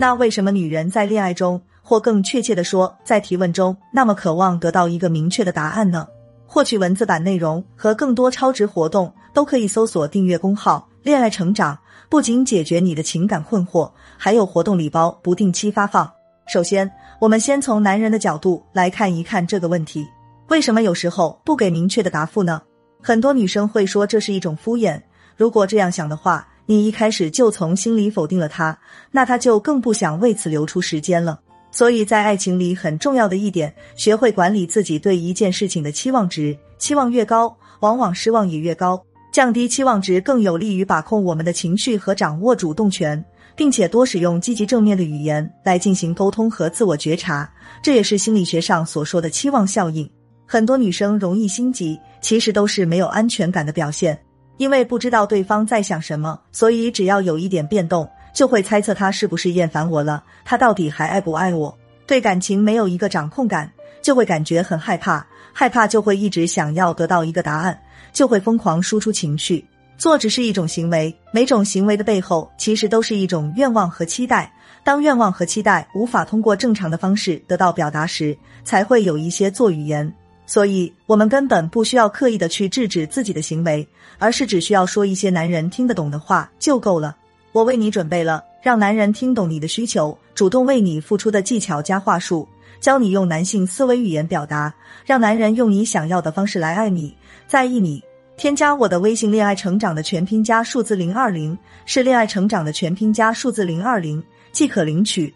那为什么女人在恋爱中，或更确切的说，在提问中，那么渴望得到一个明确的答案呢？获取文字版内容和更多超值活动，都可以搜索订阅公号“恋爱成长”，不仅解决你的情感困惑，还有活动礼包不定期发放。首先，我们先从男人的角度来看一看这个问题：为什么有时候不给明确的答复呢？很多女生会说这是一种敷衍。如果这样想的话，你一开始就从心里否定了他，那他就更不想为此留出时间了。所以在爱情里很重要的一点，学会管理自己对一件事情的期望值，期望越高，往往失望也越高。降低期望值更有利于把控我们的情绪和掌握主动权，并且多使用积极正面的语言来进行沟通和自我觉察。这也是心理学上所说的期望效应。很多女生容易心急，其实都是没有安全感的表现。因为不知道对方在想什么，所以只要有一点变动，就会猜测他是不是厌烦我了，他到底还爱不爱我？对感情没有一个掌控感，就会感觉很害怕，害怕就会一直想要得到一个答案，就会疯狂输出情绪。做只是一种行为，每种行为的背后其实都是一种愿望和期待。当愿望和期待无法通过正常的方式得到表达时，才会有一些做语言。所以，我们根本不需要刻意的去制止自己的行为，而是只需要说一些男人听得懂的话就够了。我为你准备了让男人听懂你的需求、主动为你付出的技巧加话术，教你用男性思维语言表达，让男人用你想要的方式来爱你、在意你。添加我的微信“恋爱成长”的全拼加数字零二零，是“恋爱成长”的全拼加数字零二零，即可领取。